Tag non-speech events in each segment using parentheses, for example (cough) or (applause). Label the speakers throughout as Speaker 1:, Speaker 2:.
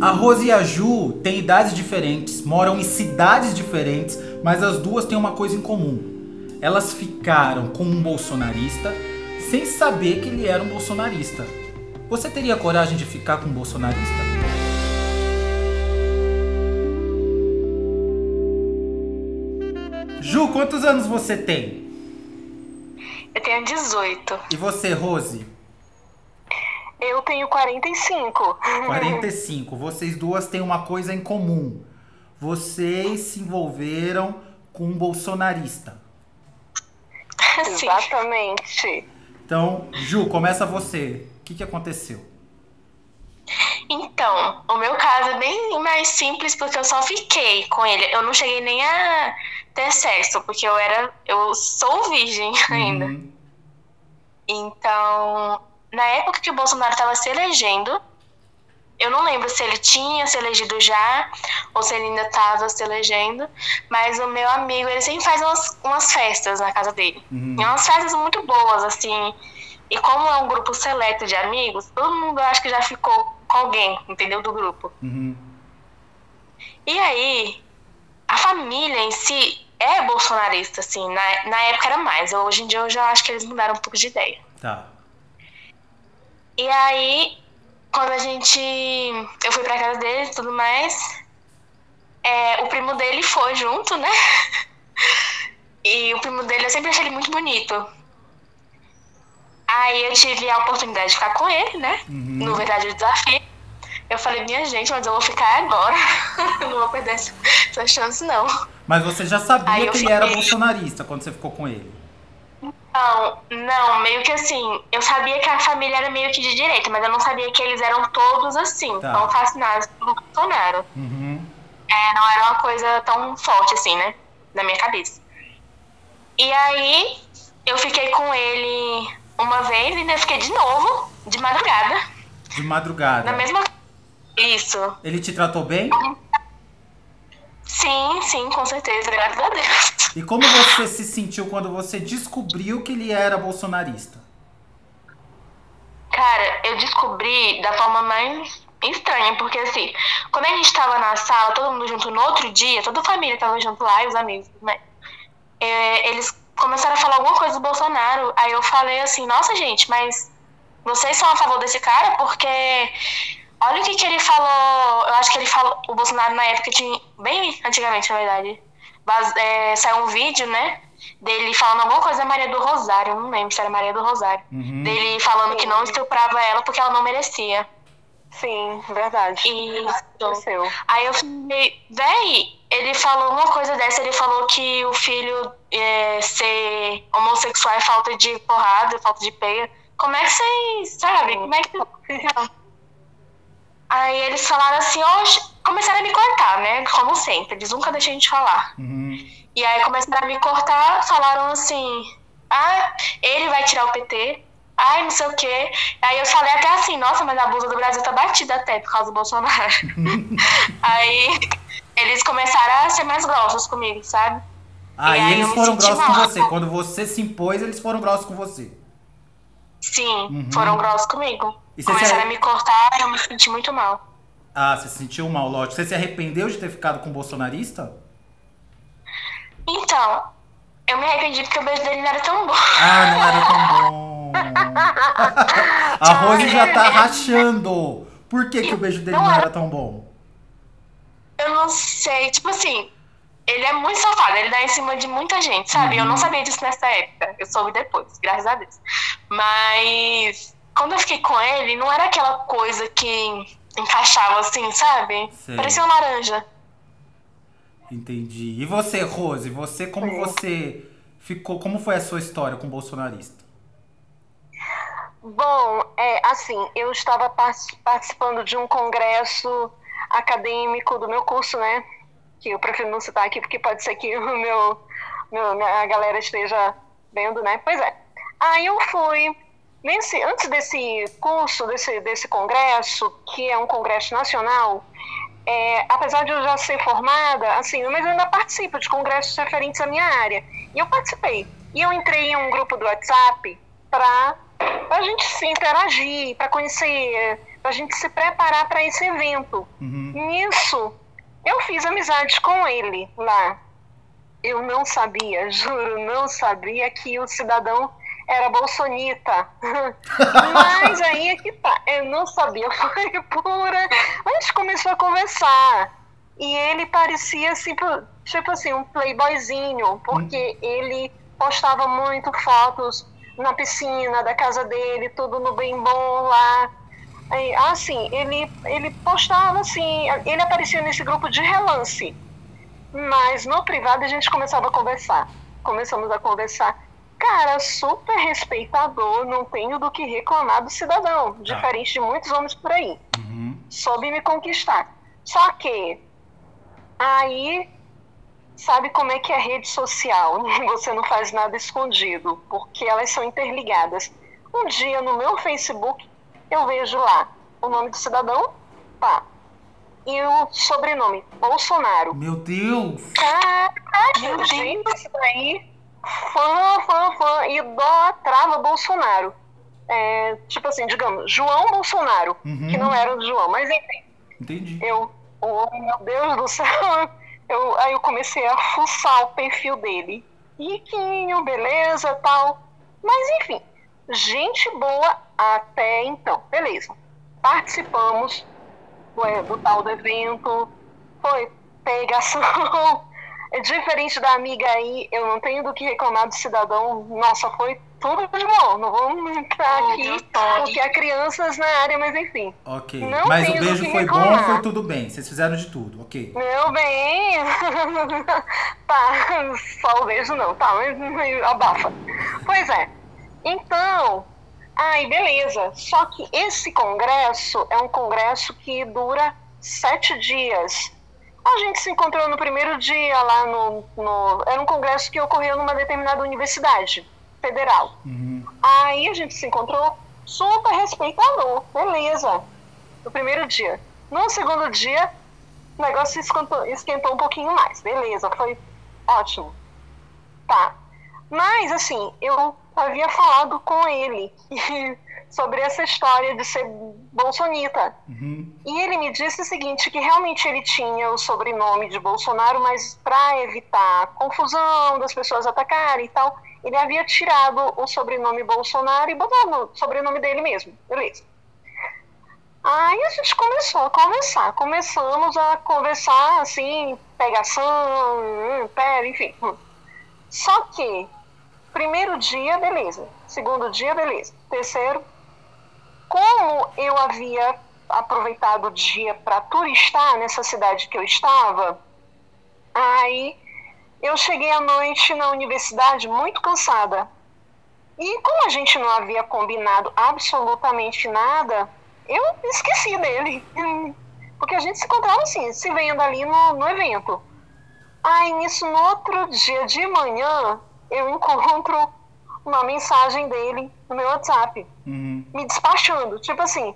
Speaker 1: A Rose e a Ju têm idades diferentes, moram em cidades diferentes, mas as duas têm uma coisa em comum. Elas ficaram com um bolsonarista sem saber que ele era um bolsonarista. Você teria coragem de ficar com um bolsonarista? Ju, quantos anos você tem?
Speaker 2: Eu tenho 18.
Speaker 1: E você, Rose?
Speaker 2: Eu tenho 45.
Speaker 1: 45. Vocês duas têm uma coisa em comum. Vocês se envolveram com um bolsonarista. (laughs)
Speaker 2: Exatamente.
Speaker 1: Então, Ju, começa você. O que, que aconteceu?
Speaker 2: Então, o meu caso é bem mais simples porque eu só fiquei com ele. Eu não cheguei nem a ter sexo, porque eu era. Eu sou virgem (laughs) ainda.
Speaker 1: Uhum.
Speaker 2: Então, na época que o Bolsonaro estava se elegendo, eu não lembro se ele tinha se elegido já ou se ele ainda estava se elegendo, mas o meu amigo, ele sempre faz umas, umas festas na casa dele.
Speaker 1: Uhum.
Speaker 2: E umas festas muito boas, assim. E como é um grupo seleto de amigos, todo mundo acho que já ficou com alguém, entendeu? Do grupo.
Speaker 1: Uhum.
Speaker 2: E aí, a família em si é bolsonarista, assim. Na, na época era mais. Hoje em dia eu já acho que eles mudaram um pouco de ideia.
Speaker 1: Tá.
Speaker 2: E aí, quando a gente. Eu fui pra casa dele e tudo mais. é, o primo dele foi junto, né? (laughs) E o primo dele, eu sempre achei ele muito bonito. Aí eu tive a oportunidade de ficar com ele, né?
Speaker 1: Uhum.
Speaker 2: No Verdade o Desafio. Eu falei, minha gente, mas eu vou ficar agora. (laughs) eu não vou perder essa, chance, não.
Speaker 1: Mas você já sabia que ele era bolsonarista quando você ficou com ele.
Speaker 2: Não, não, meio que assim, eu sabia que a família era meio que de direita, mas eu não sabia que eles eram todos assim,
Speaker 1: Tá.
Speaker 2: tão fascinados pelo Bolsonaro.
Speaker 1: Uhum.
Speaker 2: É, não era uma coisa tão forte assim, né? Na minha cabeça. E aí, eu fiquei com ele uma vez e ainda fiquei de novo, de madrugada,
Speaker 1: De madrugada.
Speaker 2: na mesma. Isso.
Speaker 1: Ele te tratou bem?
Speaker 2: Sim, sim, com certeza, graças a Deus.
Speaker 1: E como você se sentiu quando você descobriu que ele era bolsonarista?
Speaker 2: Cara, eu descobri da forma mais estranha, porque assim, quando a gente tava na sala, todo mundo junto no outro dia, toda a família tava junto lá e os amigos, né? É, eles começaram a falar alguma coisa do Bolsonaro. Aí eu falei assim, nossa gente, mas vocês são a favor desse cara? Porque olha o que, que ele falou. Eu acho que ele falou. O Bolsonaro na época tinha. Bem antigamente, na verdade. É, saiu um vídeo, né? Dele falando alguma coisa da Maria do Rosário. Não lembro se era Maria do Rosário
Speaker 1: Uhum.
Speaker 2: dele falando que não estuprava ela porque ela não merecia.
Speaker 3: Sim, verdade.
Speaker 2: E
Speaker 3: Aconteceu.
Speaker 2: aí eu falei, véi, ele falou uma coisa dessa, ele falou que o filho é, ser homossexual é falta de porrada, falta de peia. Como é que vocês, sabe? Como é que. Aí eles falaram assim, oxe, começaram a me cortar, né? Como sempre, eles nunca deixam a gente falar.
Speaker 1: Uhum.
Speaker 2: E aí começaram a me cortar, falaram assim, ah, ele vai tirar o PT, ai, não sei o quê. Aí eu falei até assim, nossa, mas a blusa do Brasil tá batida até por causa do Bolsonaro. (laughs) aí eles começaram a ser mais grossos comigo, sabe?
Speaker 1: Aí
Speaker 2: E aí
Speaker 1: eles foram grossos com
Speaker 2: mal.
Speaker 1: você. Quando você se impôs, eles foram grossos com você.
Speaker 2: Sim,
Speaker 1: Uhum.
Speaker 2: foram grossos comigo.
Speaker 1: E
Speaker 2: Começaram
Speaker 1: se-
Speaker 2: a me cortar eu me senti muito mal.
Speaker 1: Ah, você se sentiu mal, lógico. Você se arrependeu de ter ficado com o bolsonarista?
Speaker 2: Então, eu me arrependi porque o beijo dele não era tão bom.
Speaker 1: Ah, não era tão bom. (laughs) A Rose já tá rachando. Por que, que o beijo dele não era tão bom?
Speaker 2: Eu não sei, tipo assim, ele é muito safado, ele dá em cima de muita gente, sabe? Eu não
Speaker 1: Uhum.
Speaker 2: sabia disso nessa época, eu soube depois, graças a Deus. Mas quando eu fiquei com ele, não era aquela coisa que encaixava assim, sabe?
Speaker 1: Sei.
Speaker 2: Parecia uma laranja.
Speaker 1: Entendi. E você, Rose? Você, como
Speaker 3: Sim.
Speaker 1: você ficou? Como foi a sua história com o bolsonarista?
Speaker 3: Bom, é assim, eu estava par- participando de um congresso acadêmico do meu curso, né? Que eu prefiro não citar aqui, porque pode ser que (laughs) o meu, meu minha- a galera esteja vendo, né? Pois é. Aí eu fui. Nesse, antes desse curso, desse, desse congresso, que é um congresso nacional, é, apesar de eu já ser formada, assim, mas eu ainda participo de congressos referentes à minha área. E eu participei. E eu entrei em um grupo do WhatsApp para a gente se interagir, para conhecer Pra gente se preparar para esse evento.
Speaker 1: Uhum.
Speaker 3: Nisso, eu fiz amizade com ele lá. Eu não sabia, juro, não sabia que o cidadão era bolsonita. (laughs) Mas aí é que tá. Eu não sabia, (laughs) foi pura. A gente começou a conversar. E ele parecia tipo, tipo assim, um playboyzinho, porque ele postava muito fotos na piscina da casa dele, tudo no bem bom lá. Aí, assim, ele, ele postava assim, ele aparecia nesse grupo de relance. Mas no privado a gente começava a conversar. Começamos a conversar. Cara, super respeitador, não tenho do que reclamar do cidadão, diferente de muitos homens por aí.
Speaker 1: Uhum.
Speaker 3: Soube me conquistar. Só que aí sabe como é que é rede social? (laughs) Você não faz nada escondido, porque elas são interligadas. Um dia no meu Facebook eu vejo lá o nome do cidadão, tá. E o sobrenome, Bolsonaro.
Speaker 1: Meu Deus!
Speaker 3: Caralho, gente, isso daí, fã, fã, fã, idolatrava Bolsonaro. É, tipo assim, digamos, João Bolsonaro,
Speaker 1: Uhum.
Speaker 3: que não era o João, mas enfim.
Speaker 1: Entendi.
Speaker 3: Eu, oh meu Deus do céu, (laughs) eu, aí eu comecei a fuçar o perfil dele. Riquinho, beleza, tal. Mas enfim, gente boa até então, beleza. Participamos ué, do tal do evento, foi pegação. (laughs) É diferente da amiga aí, eu não tenho do que reclamar do cidadão. Nossa, foi tudo de bom. Não vamos entrar
Speaker 2: Oh,
Speaker 3: aqui, porque há crianças na área, mas enfim.
Speaker 1: Ok.
Speaker 3: Não
Speaker 1: Mas o beijo
Speaker 3: que
Speaker 1: foi bom,
Speaker 3: reclamar.
Speaker 1: foi tudo bem. Vocês fizeram de tudo, ok.
Speaker 3: Meu bem, (laughs) tá, só o beijo não, tá, mas mas abafa. Pois é, então, ai, beleza, só que esse congresso é um congresso que dura sete dias. A gente se encontrou no primeiro dia lá no, no era um congresso que ocorreu numa determinada universidade federal.
Speaker 1: Uhum.
Speaker 3: Aí a gente se encontrou super respeitador, beleza. No primeiro dia. No segundo dia, o negócio esquentou, esquentou um pouquinho mais, beleza, foi ótimo. Tá. Mas, assim, eu havia falado com ele (laughs) sobre essa história de ser bolsonita.
Speaker 1: Uhum.
Speaker 3: E ele me disse o seguinte, que realmente ele tinha o sobrenome de Bolsonaro, mas para evitar confusão das pessoas atacarem e tal, ele havia tirado o sobrenome Bolsonaro e botou no sobrenome dele mesmo. Beleza. Aí a gente começou a conversar. Começamos a conversar, assim, pegação, hum, pera, enfim. Hum. Só que, primeiro dia, beleza. Segundo dia, beleza. Terceiro, como eu havia aproveitado o dia para turistar nessa cidade que eu estava, aí eu cheguei à noite na universidade muito cansada. E como a gente não havia combinado absolutamente nada, eu esqueci dele. (laughs) Porque a gente se encontrava assim, se vendo ali no, no evento. Aí nisso, no outro dia de manhã, eu (laughs) encontro uma mensagem dele no meu WhatsApp
Speaker 1: Uhum.
Speaker 3: me despachando, tipo assim,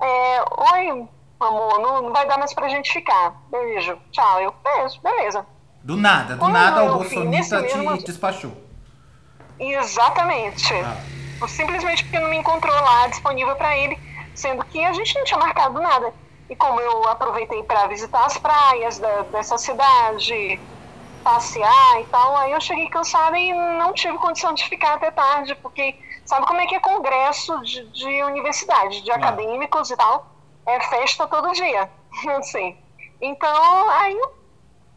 Speaker 3: é, oi, amor, não, não vai dar mais pra gente ficar. Beijo, tchau. Eu, beijo, beleza.
Speaker 1: Do nada, do nada o
Speaker 3: nesse
Speaker 1: Bolsonita
Speaker 3: mesmo-
Speaker 1: te despachou.
Speaker 3: Exatamente.
Speaker 1: Ah.
Speaker 3: Simplesmente porque não me encontrou lá disponível pra ele, sendo que a gente não tinha marcado nada. E como eu aproveitei pra visitar as praias da- dessa cidade, passear e tal, aí eu cheguei cansada e não tive condição de ficar até tarde, porque sabe como é que é congresso de, de universidade, de
Speaker 1: Ah.
Speaker 3: acadêmicos e tal? É festa todo dia, (laughs) assim. Então, aí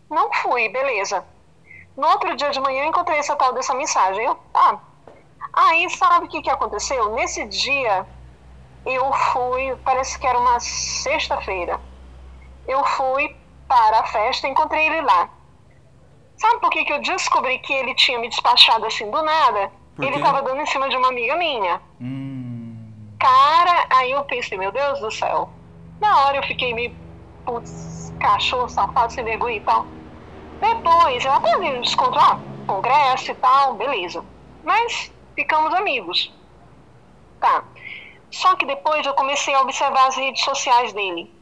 Speaker 3: não fui, beleza. No outro dia de manhã eu encontrei essa tal dessa mensagem. Eu, tá. Aí sabe o que, que aconteceu? Nesse dia eu fui, parece que era uma sexta-feira. Eu fui para a festa e encontrei ele lá. Sabe por que, que eu descobri que ele tinha me despachado assim do nada?
Speaker 1: Por
Speaker 3: Ele estava dando em cima de uma amiga minha.
Speaker 1: Hum.
Speaker 3: Cara, aí eu pensei, meu Deus do céu. Na hora eu fiquei meio, putz, cachorro, safado, sem vergonha e tal. Depois, eu até vi um desconto, ah, congresso e tal, beleza. Mas ficamos amigos. Tá. Só que depois eu comecei a observar as redes sociais dele.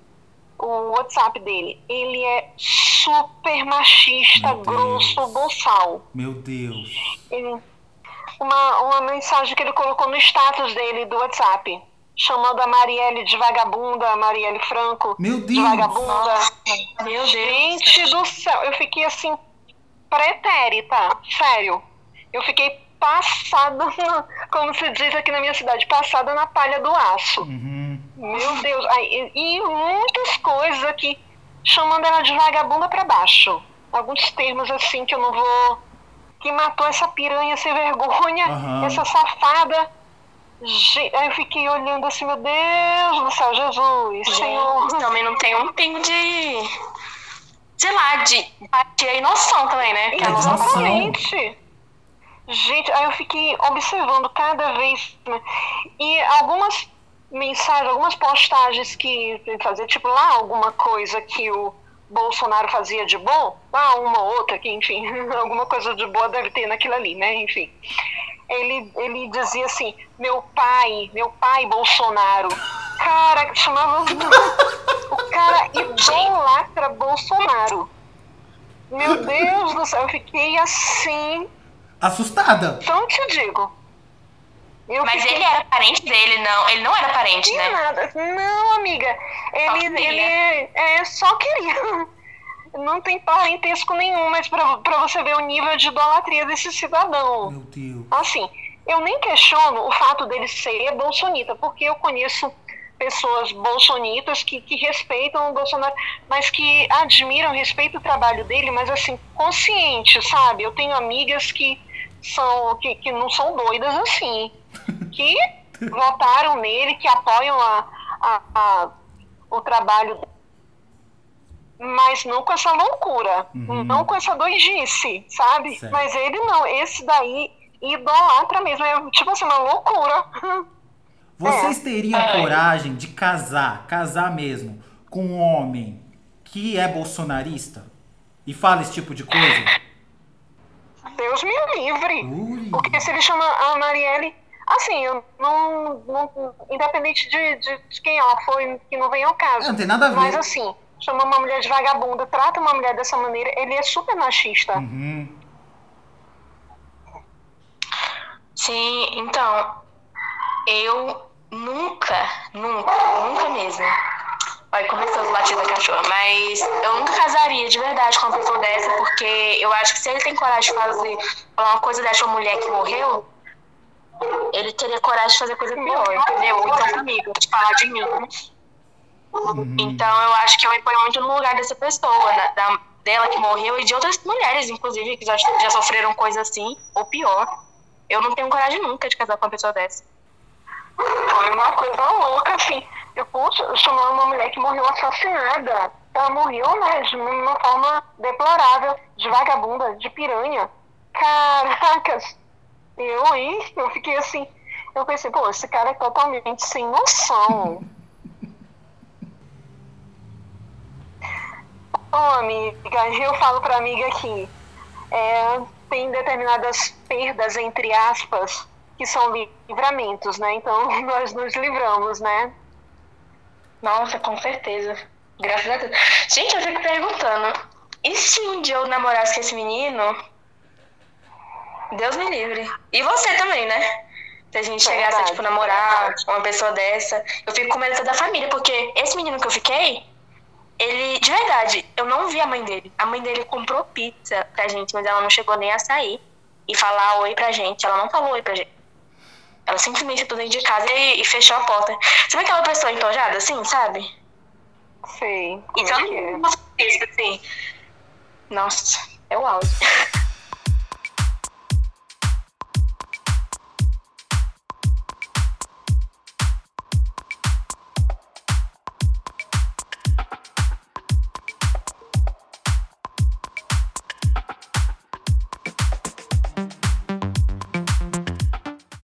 Speaker 3: O WhatsApp dele. Ele é super machista, grosso, boçal.
Speaker 1: Meu Deus.
Speaker 3: Ele- uma, uma mensagem que ele colocou no status dele do WhatsApp. chamando a Marielle de vagabunda, a Marielle Franco
Speaker 1: Meu Deus.
Speaker 3: de vagabunda.
Speaker 2: Meu Deus.
Speaker 3: Gente do céu, eu fiquei assim, pretérita, sério. Eu fiquei passada, (laughs) na- como se diz aqui na minha cidade, passada na palha do aço.
Speaker 1: Uhum.
Speaker 3: Meu Deus, aí, e, e muitas coisas aqui chamando ela de vagabunda pra baixo. Alguns termos assim que eu não vou. Que matou essa piranha sem vergonha,
Speaker 1: Aham.
Speaker 3: essa safada. Aí eu fiquei olhando assim, meu Deus do céu, Jesus, Senhor.
Speaker 2: Gente, também não tem um pingo de. Sei lá, de empatia e noção também, né?
Speaker 1: É.
Speaker 3: Exatamente. Gente, aí eu fiquei observando cada vez. né? E algumas mensagens, algumas postagens que fazia, tipo lá, alguma coisa que o Bolsonaro fazia de bom, lá uma ou outra, que enfim, (laughs) alguma coisa de boa deve ter naquilo ali, né? Enfim. Ele, ele dizia assim, meu pai, meu pai Bolsonaro. Cara, chamava. (laughs) o cara idolatra Bolsonaro. Meu Deus do céu, eu fiquei assim.
Speaker 1: Assustada.
Speaker 3: Então te digo. Eu
Speaker 2: Mas
Speaker 3: fiquei
Speaker 2: ele era parente dele, não. Ele não era parente,
Speaker 3: tinha
Speaker 2: né?
Speaker 3: nada. Não, amiga. Ele, ele é, só queria. (laughs) Não tem parentesco nenhum, mas pra, pra você ver o nível de idolatria desse cidadão.
Speaker 1: Meu Deus.
Speaker 3: Assim, eu nem questiono o fato dele ser bolsonita, porque eu conheço pessoas bolsonitas que, que respeitam o Bolsonaro, mas que admiram, respeitam o trabalho dele, mas assim, consciente, sabe? Eu tenho amigas que são que, que não são doidas assim, que votaram nele, que apoiam a, a, a- o trabalho mas não com essa loucura,
Speaker 1: Uhum.
Speaker 3: não com essa doidice, sabe?
Speaker 1: Certo.
Speaker 3: Mas ele não, esse daí idolatra mesmo, é tipo assim, uma loucura. (laughs)
Speaker 1: Vocês
Speaker 3: É.
Speaker 1: teriam coragem de casar, casar mesmo, com um homem que é bolsonarista e fala esse tipo de coisa?
Speaker 3: Deus me livre.
Speaker 1: Ui.
Speaker 3: Porque se ele chama a Marielle, assim, eu não, não- independente de, de, de quem ela foi, que não vem ao
Speaker 1: É,
Speaker 3: caso.
Speaker 1: não tem nada a ver.
Speaker 3: Mas assim, chama uma mulher de vagabunda, trata uma mulher dessa maneira, ele é super machista.
Speaker 1: Uhum.
Speaker 2: Sim, então, eu nunca, nunca, nunca mesmo. Olha, começou os latidos da cachorra, mas eu nunca casaria de verdade com uma pessoa dessa, porque eu acho que se ele tem coragem de fazer falar uma coisa dessa uma mulher que morreu, ele teria coragem de fazer coisa pior, entendeu? Então, comigo, de falar de mim.
Speaker 1: Uhum.
Speaker 2: Então, eu acho que eu me ponho muito no lugar dessa pessoa, da, da- dela que morreu e de outras mulheres, inclusive, que já, já sofreram coisa assim, ou pior. Eu não tenho coragem nunca de casar com uma pessoa dessa.
Speaker 3: Foi uma coisa louca, assim. Eu, poxa, chamar uma mulher que morreu assassinada. Ela morreu, né, de uma forma deplorável, de vagabunda, de piranha. Caracas! Eu, hein? Eu fiquei assim. Eu pensei, pô, esse cara é totalmente sem noção. (laughs) Ô, amiga, eu falo pra amiga que é, tem determinadas perdas, entre aspas, que são livramentos, né? Então (laughs) nós nos livramos, né?
Speaker 2: Nossa, com certeza. Graças a Deus. Gente, eu fico perguntando, e se um dia eu namorasse com esse menino? Deus me livre. E você também, né? Se a gente chegasse a,
Speaker 3: Verdade.
Speaker 2: tipo, namorar uma pessoa dessa, eu fico com medo da família, porque esse menino que eu fiquei, ele, de verdade, eu não vi a mãe dele. A mãe dele comprou pizza pra gente, mas ela não chegou nem a sair e falar oi pra gente. Ela não falou oi pra gente. Ela simplesmente entrou dentro de casa e, e fechou a porta. Sabe aquela pessoa entojada assim, sabe?
Speaker 3: Sei. como
Speaker 2: Então,
Speaker 3: é é.
Speaker 2: assim. Nossa, é o auge. (laughs)